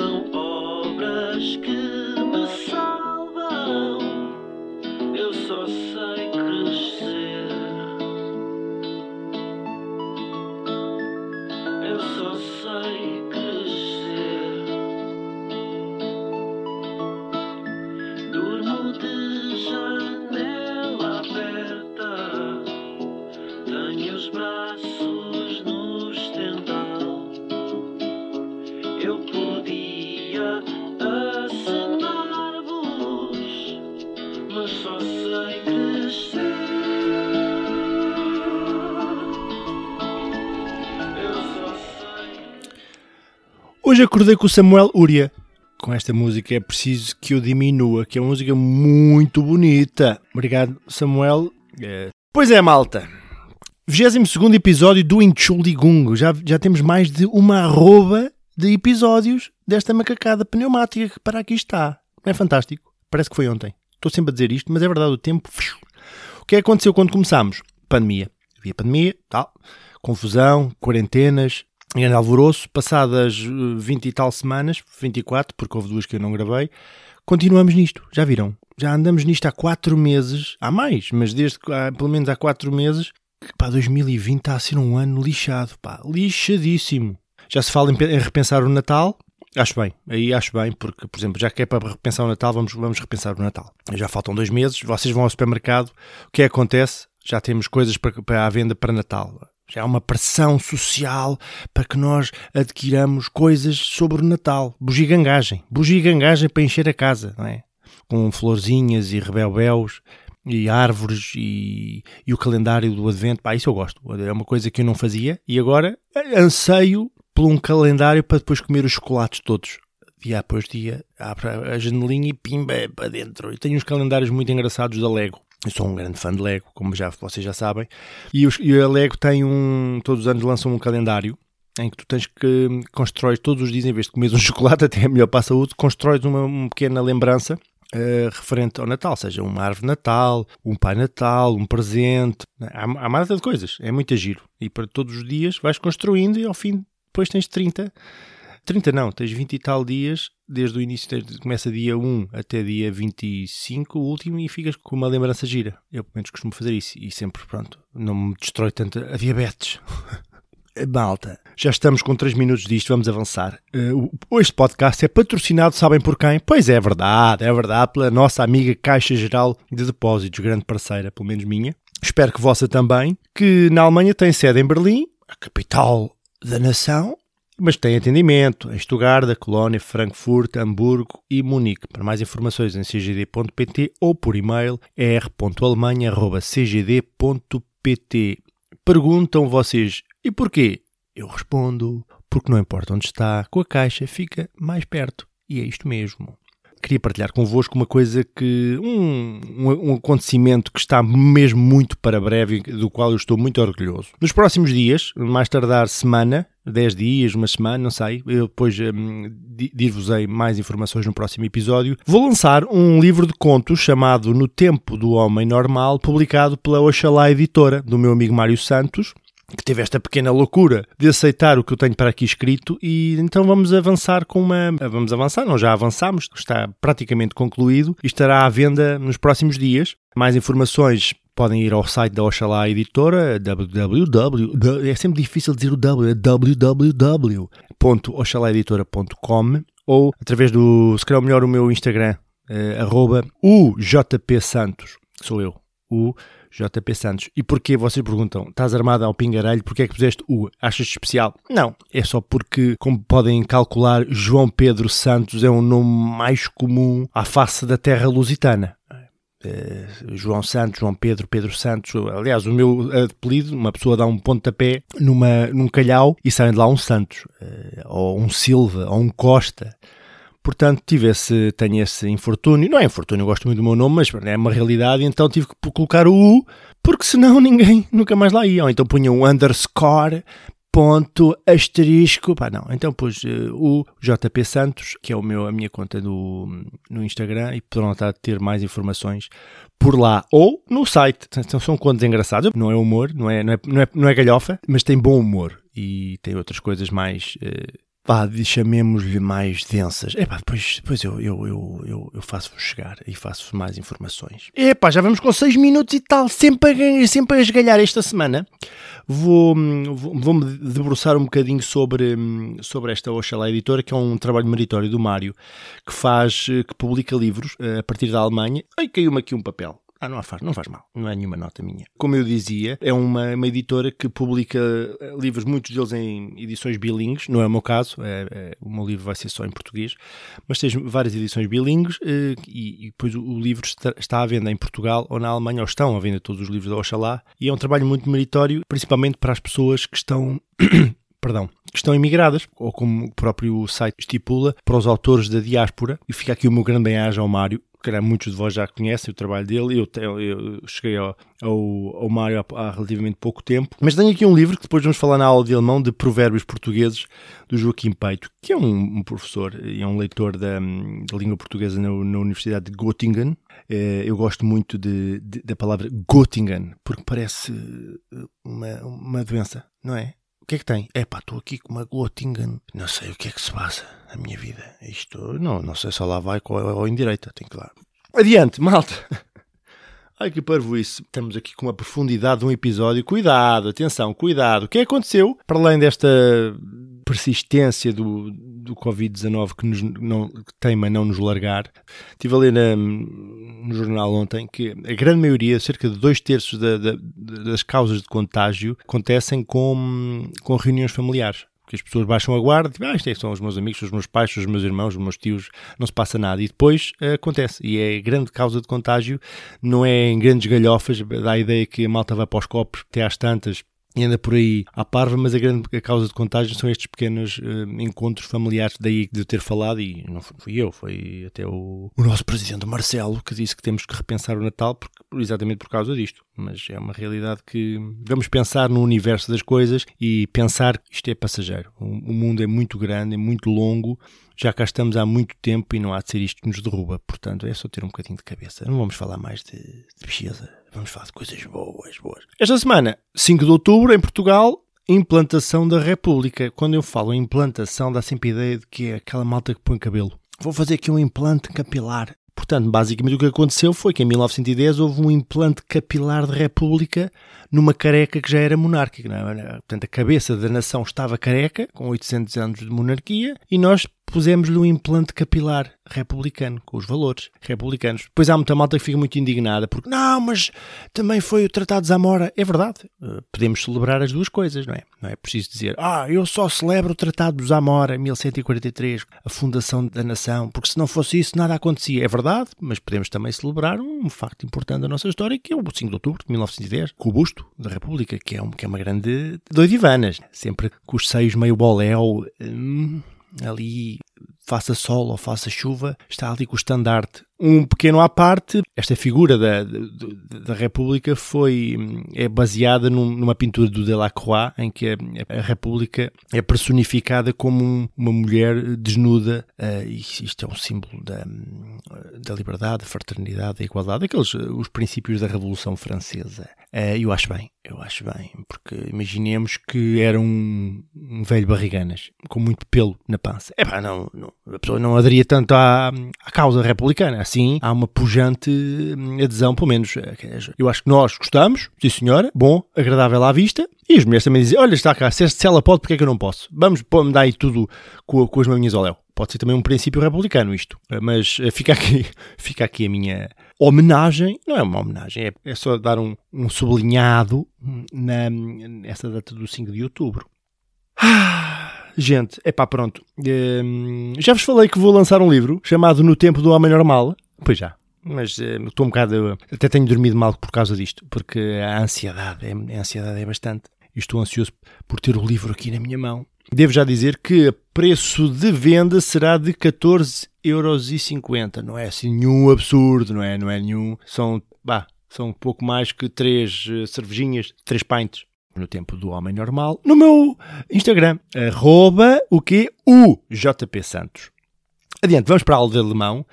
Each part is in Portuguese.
São obras que me salvam, eu só sei crescer. Eu só sei crescer. Durmo de janela aberta, tenho os braços Hoje acordei com o Samuel Uria. Com esta música é preciso que eu diminua, que é uma música muito bonita. Obrigado, Samuel. É, Pois é, malta. 22 episódio do Entschuldigung. Já, já temos mais de uma arroba de episódios desta macacada pneumática que para aqui está. Não é fantástico? Parece que foi ontem. Estou sempre a dizer isto, mas é verdade, o tempo... O que é que aconteceu quando começámos? Pandemia. Havia pandemia, tal. Confusão, quarentenas, grande alvoroço. Passadas eh, 20 e tal semanas, 24, porque houve duas que eu não gravei, continuamos nisto. Já viram? Já andamos nisto há 4 meses, há mais, mas desde há, pelo menos há 4 meses, que pá, 2020 está a ser um ano lixado, pá, lixadíssimo. Já se fala em, em repensar o Natal, Acho bem, aí acho bem, porque, por exemplo, já que é para repensar o Natal, vamos, vamos repensar o Natal. Já faltam dois meses, vocês vão ao supermercado, o que é que acontece? Já temos coisas para, para venda para Natal. Já há uma pressão social para que nós adquiramos coisas sobre o Natal. Bugigangagem. Bugigangagem para encher a casa, não é? Com florzinhas e rebelbeus e árvores e, e o calendário do Advento. Pá, isso eu gosto. É uma coisa que eu não fazia e agora anseio por um calendário para depois comer os chocolates todos. Dia após dia, abre a janelinha e pimba é para dentro. Eu tenho uns calendários muito engraçados da Lego. Eu sou um grande fã de Lego, como já vocês já sabem. E, os, e a Lego tem um. Todos os anos lançam um calendário em que tu tens que constrói todos os dias, em vez de comeres um chocolate, até é melhor para a saúde, constróis uma, uma pequena lembrança uh, referente ao Natal, seja uma árvore Natal, um Pai Natal, um presente. Há, há uma data de coisas, é muito giro. E para todos os dias vais construindo e ao fim depois tens 30. 30 não, tens 20 e tal dias, desde o início, começa dia 1 até dia 25, o último, e ficas com uma lembrança gira. Eu, pelo menos, costumo fazer isso e sempre, pronto, não me destrói tanto a diabetes. Malta, já estamos com 3 minutos disto, vamos avançar. O- este podcast é patrocinado, sabem por quem? Pois é, verdade, é verdade, pela nossa amiga Caixa Geral de Depósitos, grande parceira, pelo menos minha. Espero que vossa também, que na Alemanha tem sede em Berlim, a capital da nação, mas tem atendimento em Stuttgart, Colónia, Frankfurt, Hamburgo e Munique. Para mais informações em cgd.pt ou por e-mail r.alemanha.cgd.pt. Perguntam vocês, e porquê? Eu respondo, porque não importa onde está, com a caixa fica mais perto. E é isto mesmo. queria partilhar convosco uma coisa que. Um, um, um acontecimento que está mesmo muito para breve, do qual eu estou muito orgulhoso. Nos próximos dias, mais tardar semana, 10 dias, uma semana, não sei. Eu depois hum, di- dir-vos-ei mais informações no próximo episódio. Vou lançar um livro de contos chamado No Tempo do Homem Normal, publicado pela Oxalá Editora, do meu amigo Mário Santos que teve esta pequena loucura de aceitar o que eu tenho para aqui escrito e então vamos avançar com uma... Vamos avançar, não, já avançamos, está praticamente concluído e estará à venda nos próximos dias. Mais informações podem ir ao site da Oxalá Editora, www... É sempre difícil dizer o W, é www.oxalaeditora.com ou através do, se calhar melhor o meu Instagram, eh, arroba o JP Santos, sou eu, o JP Santos. E porquê, vocês perguntam, estás armado ao pingarelho, porquê é que puseste U? Achas especial? Não, é só porque, como podem calcular, João Pedro Santos é um nome mais comum à face da terra lusitana. Eh, João Santos, João Pedro, Pedro Santos. Aliás, o meu apelido, uma pessoa dá um pontapé numa, num calhau e sai de lá um Santos, eh, ou um Silva, ou um Costa. Portanto, tive esse, tenho esse infortúnio. Não é infortúnio, gosto muito do meu nome, mas é uma realidade. Então tive que colocar o U, porque senão ninguém nunca mais lá ia. Ou então punha um underscore, ponto, asterisco. Pá, não. Então pus eh, o JP Santos, que é o meu, a minha conta do, no Instagram, e poderão estar a ter mais informações por lá ou no site. Então, são contos engraçados. Não é humor, não é, não é, não é, não é galhofa, mas tem bom humor e tem outras coisas mais. eh, Pá, chamemos-lhe mais densas. Epá, depois, depois eu, eu, eu, eu, eu faço-vos chegar e faço mais informações. Epá, já vamos com 6 minutos e tal, sempre a, sempre a esgalhar esta semana. Vou, hum, vou- vou-me debruçar um bocadinho sobre, sobre esta Oxalá Editora, que é um trabalho meritório do Mário, que faz, que publica livros eh, a partir da Alemanha. Ai, caiu-me aqui um papel. Ah, não faz, não faz mal, não é nenhuma nota minha. Como eu dizia, é uma, uma editora que publica eh, livros, muitos deles em edições bilíngues, não é o meu caso, é, é- o meu livro vai ser só em português, mas tens várias edições bilíngues eh, e, e depois o, o livro está, está à venda em Portugal ou na Alemanha, ou estão à venda todos os livros da Oxalá, e é um trabalho muito meritório, principalmente para as pessoas que estão perdão, que estão imigradas, ou como o próprio site estipula, para os autores da diáspora. E fica aqui o meu grande bem-aja ao Mário, que muitos de vós já conhecem o trabalho dele. Eu, eu cheguei ao, ao, ao Mário há, há relativamente pouco tempo. Mas tenho aqui um livro que depois vamos falar na aula de alemão de provérbios portugueses do Joaquim Peito, que é um, um professor e é um leitor da, da língua portuguesa na, na Universidade de Göttingen. Eh, Eu gosto muito de, de- da palavra Göttingen, porque parece eh, uma, uma doença, não é? Que é que tem? É pá, estou aqui com uma Göttingen. Não sei o que é que se passa na minha vida. Isto, não, não sei se lá vai ou em direita. Tem que lá. Adiante, malta. Ai que parvo isso. Estamos aqui com uma profundidade de um episódio. Cuidado, atenção, cuidado. O que é aconteceu? Para além desta persistência do, do Covid-19 que, nos, não, teima não nos largar, estive a ler na- no jornal ontem que a grande maioria, cerca de dois terços da- da- das causas de contágio, acontecem com, com reuniões familiares. Porque as pessoas baixam a guarda, tipo, ah, isto é- são os meus amigos, são os meus pais, são os meus irmãos, os meus tios, não se passa nada. E depois eh, acontece. E é grande causa de contágio, não é em grandes galhofas, dá a ideia que a malta vai para os copos até às tantas e anda por aí à parva, mas a grande causa de contágio são estes pequenos eh, encontros familiares, daí de eu ter falado, e não fui eu, foi até o, o nosso presidente Marcelo que disse que temos que repensar o Natal porque, exatamente por causa disto. Mas é uma realidade que vamos pensar no universo das coisas e pensar que isto é passageiro. O, o mundo é muito grande, é muito longo, já cá estamos há muito tempo e não há de ser isto que nos derruba. Portanto, é só ter um bocadinho de cabeça. Não vamos falar mais de, de. Vamos falar de coisas boas, boas. Esta semana, 5 de outubro, em Portugal, implantação da República. Quando eu falo implantação, dá sempre a ideia de que é aquela malta que põe cabelo. Vou fazer aqui um implante capilar. Portanto, basicamente o que aconteceu foi que em 1910 houve um implante capilar de República numa careca que já era monárquica. é? Portanto, a cabeça da nação estava careca, com 800 anos de monarquia, e nós pusemos-lhe um implante capilar republicano, com os valores republicanos. Depois há muita malta que fica muito indignada, porque não, mas também foi o Tratado de Zamora. É verdade, eh, podemos celebrar as duas coisas, não é? Não é preciso dizer, ah, eu só celebro o Tratado de Zamora, 1143, a fundação da nação, porque se não fosse isso nada acontecia. É verdade, mas podemos também celebrar um facto importante da nossa história, que é o 5 de outubro de 1910, com o busto da República, que é, um, que é uma grande doidivanas. Sempre com os seios meio boléu, hum, ali faça sol ou faça chuva, está ali com o estandarte. Um pequeno à parte, esta figura da, da, da República foi é baseada num- numa pintura do Delacroix, em que a, a República é personificada como um- uma mulher desnuda, e isto é um símbolo da, da liberdade, da fraternidade, da igualdade, aqueles os princípios da Revolução Francesa. Eh, eu acho bem, eu acho bem, porque imaginemos que era um, um velho barriganas, com muito pelo na pança. É pá, não, não, a pessoa não aderia tanto à, à causa republicana. Assim, há uma pujante hum, adesão, pelo menos. eh, Eu acho que nós gostamos, sim senhora, bom, agradável à vista. E as mulheres também dizem: Olha, está cá, se ela pode, porque é que eu não posso? Vamos, pô-me dar aí tudo com, com as maminhas ao léu. Pode ser também um princípio republicano isto. Eh, Mas eh, fica aqui, fica aqui a minha homenagem. Não é uma homenagem, é, é só dar um, um sublinhado na, nessa data do 5 de outubro. Ah, gente, é pá, pronto. Hum, já vos falei que vou lançar um livro chamado No Tempo do Homem Normal. Pois já. Mas eh, estou um bocado. Até tenho dormido mal por causa disto, porque a ansiedade, é, a ansiedade é bastante. E estou ansioso por ter o livro aqui na minha mão. Devo já dizer que o preço de venda será de 14,50€. Não é assim nenhum absurdo, não é? Não é nenhum. São, bah, são um pouco mais que três eh, cervejinhas, três pints no tempo do homem normal, no meu Instagram, arroba o quê? O JP Santos. Adiante, vamos para a aula de alemão,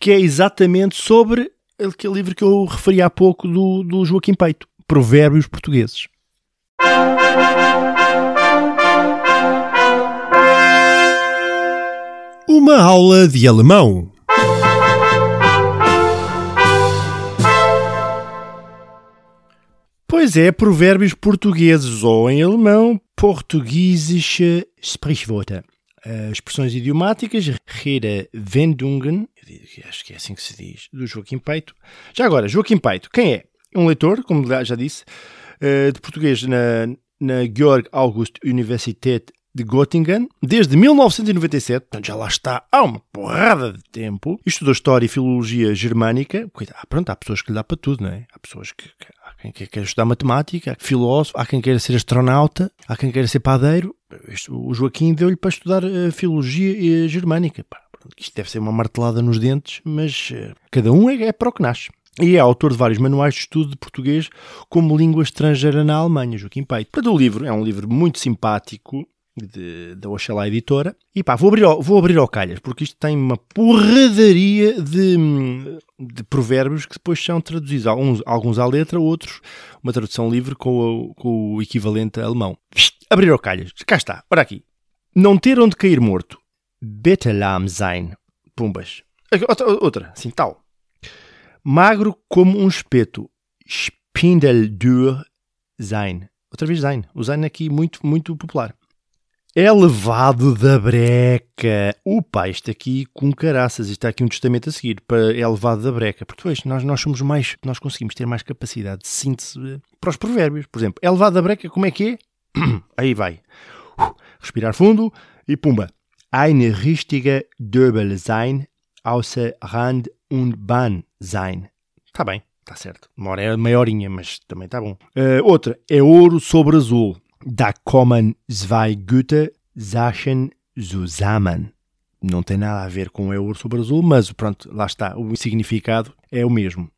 que é exatamente sobre aquele livro que eu referi há pouco do, do Joaquim Peito, Provérbios Portugueses. Uma aula de alemão. Pois é, provérbios portugueses, ou em alemão, portugiesische Sprichwörter. Expressões idiomáticas, Redewendungen, acho que é assim que se diz, do Joaquim Peito. Já agora, Joaquim Peito, quem é? Um leitor, como já disse, uh, de português na, na Georg August Universität de Göttingen, desde 1997, portanto já lá está há uma porrada de tempo, estudou História e Filologia Germânica, Cuidado, pronto, há pessoas que lhe dá para tudo, não é? Há pessoas que, que quem que- quer estudar Matemática, filósofo, há quem queira ser astronauta, há quem queira ser padeiro, o Joaquim deu-lhe para estudar eh, Filologia eh, Germânica, isto deve ser uma martelada nos dentes, mas eh, cada um é, é para o que nasce. E é autor de vários manuais de estudo de português como língua estrangeira na Alemanha, Joaquim Peito. Portanto, o livro é um livro muito simpático, da Oxalá Editora. E pá, vou abrir, ao, vou abrir ao calhas, porque isto tem uma porradaria de, de provérbios que depois são traduzidos, alguns, alguns à letra, outros uma tradução livre com o, com o equivalente alemão. Abrir ao calhas, cá está, ora aqui. Não ter onde cair morto. Betelam sein. Pumbas. Aqui, Outra, outra, assim, tal. Magro como um espeto. Spindeldür sein. Outra vez sein. O sein aqui muito, muito popular. É levado da breca. Opa, isto aqui com caraças. Está aqui um testamento a seguir. Para é levado da breca. Porque depois nós, nós somos mais. Nós conseguimos ter mais capacidade de síntese eh, para os provérbios. Por exemplo, é levado da breca, como é que é? Aí vai. Uh, Respirar fundo e pumba. Eine richtige Döbel sein, außer Rand und Bahn sein. Está bem, está certo. Uma hora é meia mas também está bom. Eh, outra é ouro sobre azul. Da kommen zwei Güter Sachen zusammen. Não tem nada a ver com é ouro sobre azul, mas pronto, lá está. O significado é o mesmo.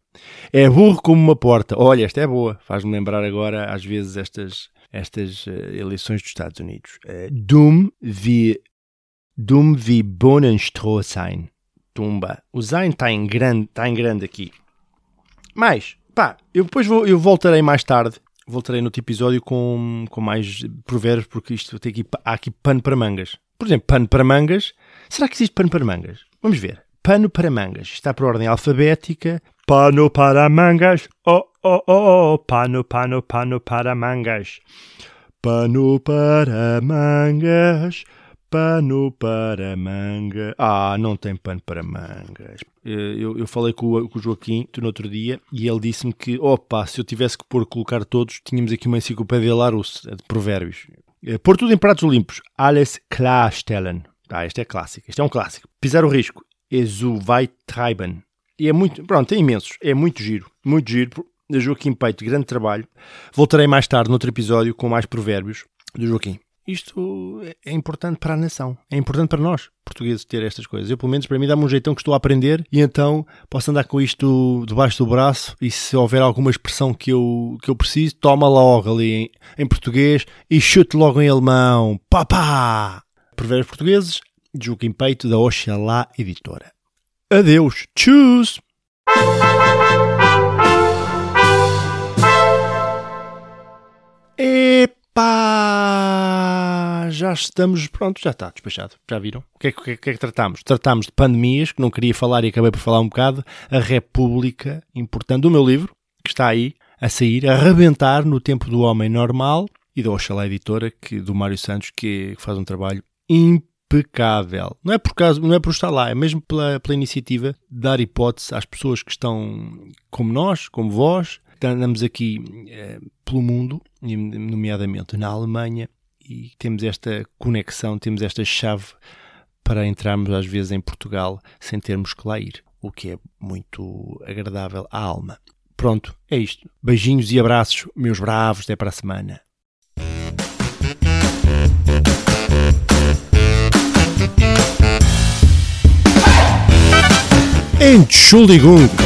É burro como uma porta. Olha, esta é boa. Faz-me lembrar agora, às vezes, estas, estas eh, eleições dos Estados Unidos. Eh, dumm wie, dumm wie Bohnenstroh sein. Tumba. O sein está em grande, está em grande aqui. Mas, pá, eu depois vou, eu voltarei mais tarde. Voltarei no outro episódio com, com mais provérbios, porque isto tem aqui, há aqui pano para mangas. Por exemplo, pano para mangas. Será que existe pano para mangas? Vamos ver. Pano para mangas. Está por ordem alfabética. Pano para mangas. Oh, oh, oh, oh. Pano, pano, pano para mangas. Pano para mangas. Pano para manga. Ah, não tem pano para mangas. Eh, Eu, eu falei com o, com o Joaquim no outro dia e ele disse-me que, opa, se eu tivesse que pôr colocar todos, tínhamos aqui uma enciclopédia Larousse de provérbios. Eh, Pôr tudo em pratos limpos. Alles klarstellen. Ah, este é clássico. Este é um clássico. Pisar o risco. Ezu vai treiben. E é muito, pronto, é imensos. É muito giro. Muito giro. Joaquim Peito, grande trabalho. Voltarei mais tarde, noutro episódio, com mais provérbios do Joaquim. Isto é importante para a nação. É importante para nós, portugueses, ter estas coisas. Eu, pelo menos, para mim, dá-me um jeitão que estou a aprender e então posso andar com isto debaixo do braço e se houver alguma expressão que eu, que eu preciso, toma logo ali em, em português e chute logo em alemão. Papá! Provérbios portugueses, Juca em Peito, da Oxalá Editora. Adeus. Tchus! Epá! Já estamos, pronto, já está despachado. Já viram? O que é, que, o que é que tratámos? Tratámos de pandemias, que não queria falar e acabei por falar um bocado. A República, importante, do meu livro, que está aí a sair, a arrebentar no tempo do homem normal e da Oxalá Editora, que, do Mário Santos, que faz um trabalho impecável. Não é por causa, não é por estar lá, é mesmo pela, pela iniciativa de dar hipótese às pessoas que estão como nós, como vós, andamos aqui eh, pelo mundo, nomeadamente na Alemanha, e temos esta conexão, temos esta chave para entrarmos às vezes em Portugal sem termos que lá ir, o que é muito agradável à alma. Pronto, é isto. Beijinhos e abraços, meus bravos, até para a semana. Entschuldigung.